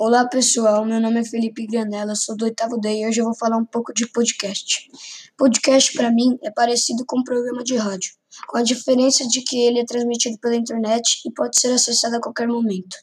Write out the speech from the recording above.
Olá pessoal, meu nome é Felipe Granella, sou do oitavo D e hoje eu vou falar um pouco de podcast. Podcast para mim é parecido com um programa de rádio, com a diferença de que ele é transmitido pela internet e pode ser acessado a qualquer momento.